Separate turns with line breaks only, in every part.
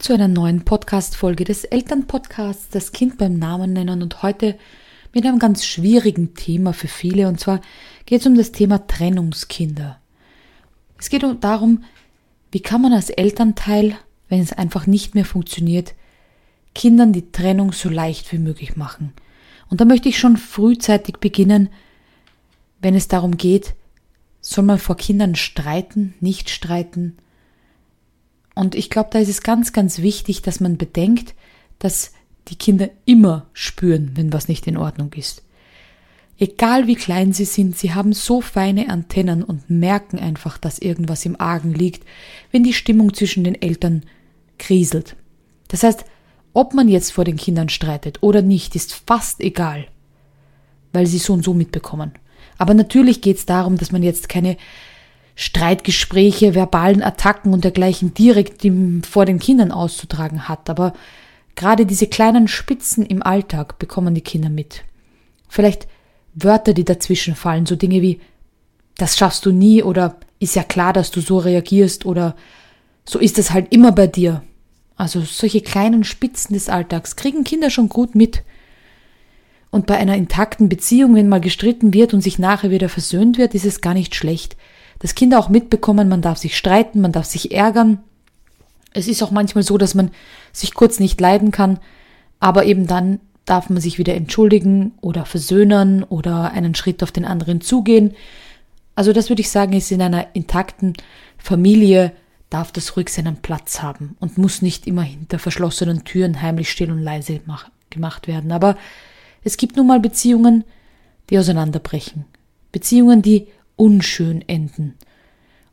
Zu einer neuen Podcast-Folge des Elternpodcasts Das Kind beim Namen nennen und heute mit einem ganz schwierigen Thema für viele und zwar geht es um das Thema Trennungskinder. Es geht darum, wie kann man als Elternteil, wenn es einfach nicht mehr funktioniert, Kindern die Trennung so leicht wie möglich machen. Und da möchte ich schon frühzeitig beginnen, wenn es darum geht, soll man vor Kindern streiten, nicht streiten, und ich glaube, da ist es ganz, ganz wichtig, dass man bedenkt, dass die Kinder immer spüren, wenn was nicht in Ordnung ist. Egal wie klein sie sind, sie haben so feine Antennen und merken einfach, dass irgendwas im Argen liegt, wenn die Stimmung zwischen den Eltern kriselt. Das heißt, ob man jetzt vor den Kindern streitet oder nicht, ist fast egal, weil sie so und so mitbekommen. Aber natürlich geht es darum, dass man jetzt keine Streitgespräche, verbalen Attacken und dergleichen direkt vor den Kindern auszutragen hat. Aber gerade diese kleinen Spitzen im Alltag bekommen die Kinder mit. Vielleicht Wörter, die dazwischen fallen, so Dinge wie das schaffst du nie oder ist ja klar, dass du so reagierst oder so ist es halt immer bei dir. Also solche kleinen Spitzen des Alltags kriegen Kinder schon gut mit. Und bei einer intakten Beziehung, wenn mal gestritten wird und sich nachher wieder versöhnt wird, ist es gar nicht schlecht, dass Kinder auch mitbekommen, man darf sich streiten, man darf sich ärgern. Es ist auch manchmal so, dass man sich kurz nicht leiden kann, aber eben dann darf man sich wieder entschuldigen oder versöhnen oder einen Schritt auf den anderen zugehen. Also das würde ich sagen, ist in einer intakten Familie darf das ruhig seinen Platz haben und muss nicht immer hinter verschlossenen Türen heimlich still und leise gemacht werden. Aber es gibt nun mal Beziehungen, die auseinanderbrechen. Beziehungen, die unschön enden.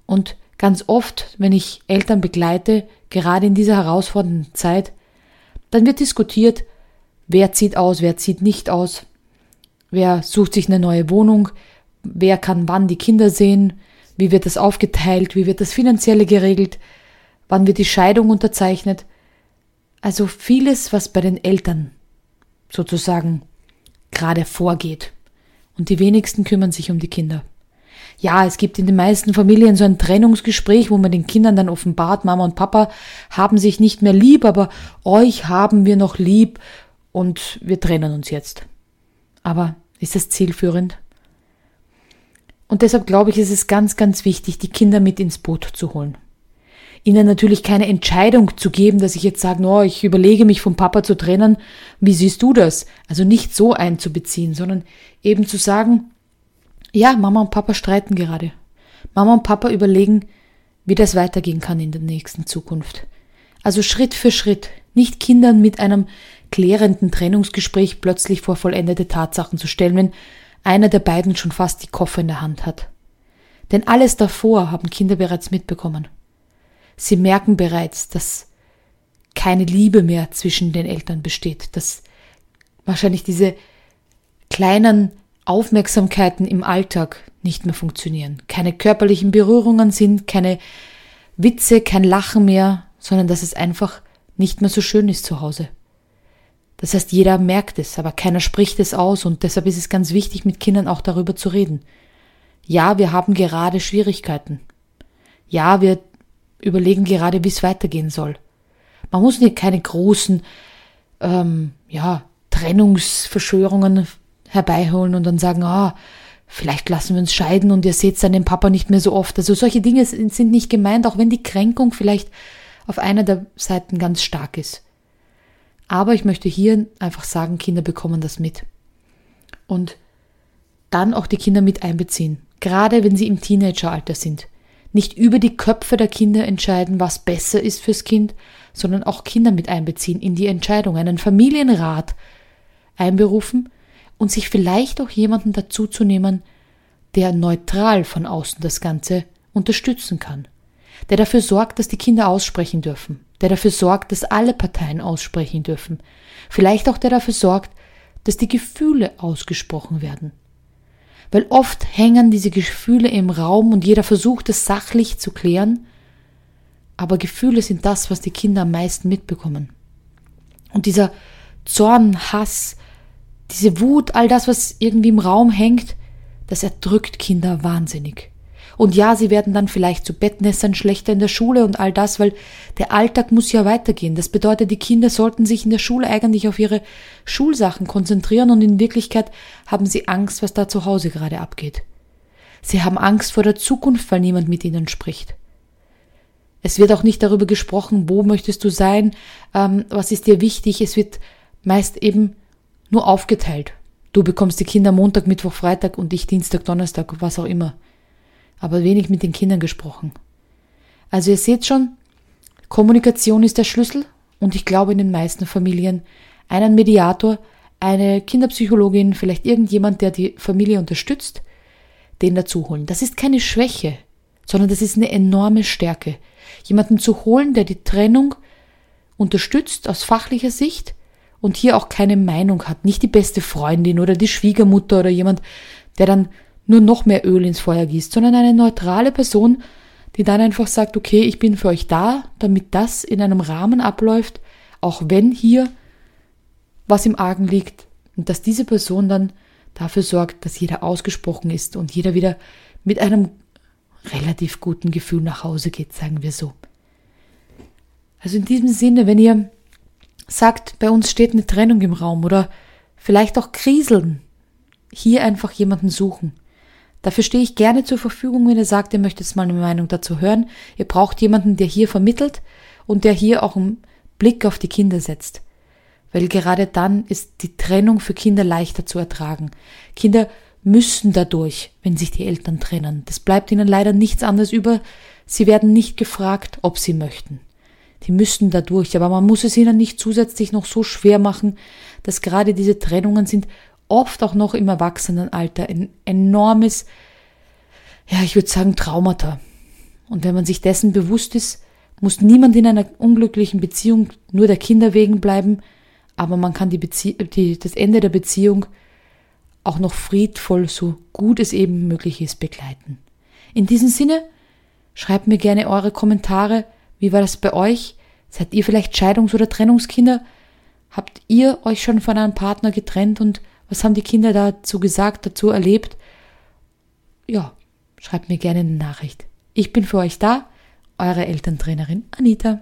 Und ganz oft, wenn ich Eltern begleite, gerade in dieser herausfordernden Zeit, dann wird diskutiert, wer zieht aus, wer zieht nicht aus, wer sucht sich eine neue Wohnung, wer kann wann die Kinder sehen, wie wird das aufgeteilt, wie wird das finanzielle geregelt, wann wird die Scheidung unterzeichnet. Also vieles, was bei den Eltern sozusagen gerade vorgeht. Und die wenigsten kümmern sich um die Kinder. Ja, es gibt in den meisten Familien so ein Trennungsgespräch, wo man den Kindern dann offenbart, Mama und Papa haben sich nicht mehr lieb, aber euch haben wir noch lieb und wir trennen uns jetzt. Aber ist das zielführend? Und deshalb glaube ich, ist es ganz, ganz wichtig, die Kinder mit ins Boot zu holen. Ihnen natürlich keine Entscheidung zu geben, dass ich jetzt sage, no, ich überlege mich vom Papa zu trennen. Wie siehst du das? Also nicht so einzubeziehen, sondern eben zu sagen, ja, Mama und Papa streiten gerade. Mama und Papa überlegen, wie das weitergehen kann in der nächsten Zukunft. Also Schritt für Schritt, nicht Kindern mit einem klärenden Trennungsgespräch plötzlich vor vollendete Tatsachen zu stellen, wenn einer der beiden schon fast die Koffer in der Hand hat. Denn alles davor haben Kinder bereits mitbekommen. Sie merken bereits, dass keine Liebe mehr zwischen den Eltern besteht, dass wahrscheinlich diese kleinen Aufmerksamkeiten im Alltag nicht mehr funktionieren. Keine körperlichen Berührungen sind, keine Witze, kein Lachen mehr, sondern dass es einfach nicht mehr so schön ist zu Hause. Das heißt, jeder merkt es, aber keiner spricht es aus und deshalb ist es ganz wichtig, mit Kindern auch darüber zu reden. Ja, wir haben gerade Schwierigkeiten. Ja, wir überlegen gerade, wie es weitergehen soll. Man muss nicht keine großen, ähm, ja, Trennungsverschwörungen herbeiholen und dann sagen, ah, vielleicht lassen wir uns scheiden und ihr seht den Papa nicht mehr so oft. Also solche Dinge sind nicht gemeint, auch wenn die Kränkung vielleicht auf einer der Seiten ganz stark ist. Aber ich möchte hier einfach sagen, Kinder bekommen das mit. Und dann auch die Kinder mit einbeziehen, gerade wenn sie im Teenageralter sind. Nicht über die Köpfe der Kinder entscheiden, was besser ist fürs Kind, sondern auch Kinder mit einbeziehen in die Entscheidung, einen Familienrat einberufen, und sich vielleicht auch jemanden dazuzunehmen, der neutral von außen das Ganze unterstützen kann, der dafür sorgt, dass die Kinder aussprechen dürfen, der dafür sorgt, dass alle Parteien aussprechen dürfen, vielleicht auch der dafür sorgt, dass die Gefühle ausgesprochen werden. Weil oft hängen diese Gefühle im Raum und jeder versucht es sachlich zu klären, aber Gefühle sind das, was die Kinder am meisten mitbekommen. Und dieser Zorn, Hass, diese Wut, all das, was irgendwie im Raum hängt, das erdrückt Kinder wahnsinnig. Und ja, sie werden dann vielleicht zu Bettnässern schlechter in der Schule und all das, weil der Alltag muss ja weitergehen. Das bedeutet, die Kinder sollten sich in der Schule eigentlich auf ihre Schulsachen konzentrieren und in Wirklichkeit haben sie Angst, was da zu Hause gerade abgeht. Sie haben Angst vor der Zukunft, weil niemand mit ihnen spricht. Es wird auch nicht darüber gesprochen, wo möchtest du sein, ähm, was ist dir wichtig. Es wird meist eben nur aufgeteilt. Du bekommst die Kinder Montag, Mittwoch, Freitag und ich Dienstag, Donnerstag, was auch immer. Aber wenig mit den Kindern gesprochen. Also ihr seht schon, Kommunikation ist der Schlüssel und ich glaube in den meisten Familien einen Mediator, eine Kinderpsychologin, vielleicht irgendjemand, der die Familie unterstützt, den dazu holen. Das ist keine Schwäche, sondern das ist eine enorme Stärke. Jemanden zu holen, der die Trennung unterstützt aus fachlicher Sicht und hier auch keine Meinung hat, nicht die beste Freundin oder die Schwiegermutter oder jemand, der dann nur noch mehr Öl ins Feuer gießt, sondern eine neutrale Person, die dann einfach sagt, okay, ich bin für euch da, damit das in einem Rahmen abläuft, auch wenn hier was im Argen liegt und dass diese Person dann dafür sorgt, dass jeder ausgesprochen ist und jeder wieder mit einem relativ guten Gefühl nach Hause geht, sagen wir so. Also in diesem Sinne, wenn ihr sagt, bei uns steht eine Trennung im Raum oder vielleicht auch kriseln, hier einfach jemanden suchen. Dafür stehe ich gerne zur Verfügung, wenn ihr sagt, ihr möchtet mal eine Meinung dazu hören. Ihr braucht jemanden, der hier vermittelt und der hier auch einen Blick auf die Kinder setzt. Weil gerade dann ist die Trennung für Kinder leichter zu ertragen. Kinder müssen dadurch, wenn sich die Eltern trennen. Das bleibt ihnen leider nichts anderes über. Sie werden nicht gefragt, ob sie möchten die müssten da durch. Aber man muss es ihnen nicht zusätzlich noch so schwer machen, dass gerade diese Trennungen sind oft auch noch im Erwachsenenalter ein enormes, ja, ich würde sagen, Traumata. Und wenn man sich dessen bewusst ist, muss niemand in einer unglücklichen Beziehung nur der Kinder wegen bleiben, aber man kann die die, das Ende der Beziehung auch noch friedvoll, so gut es eben möglich ist, begleiten. In diesem Sinne, schreibt mir gerne eure Kommentare, wie war das bei euch? Seid ihr vielleicht Scheidungs- oder Trennungskinder? Habt ihr euch schon von einem Partner getrennt und was haben die Kinder dazu gesagt, dazu erlebt? Ja, schreibt mir gerne eine Nachricht. Ich bin für euch da, eure Elterntrainerin Anita.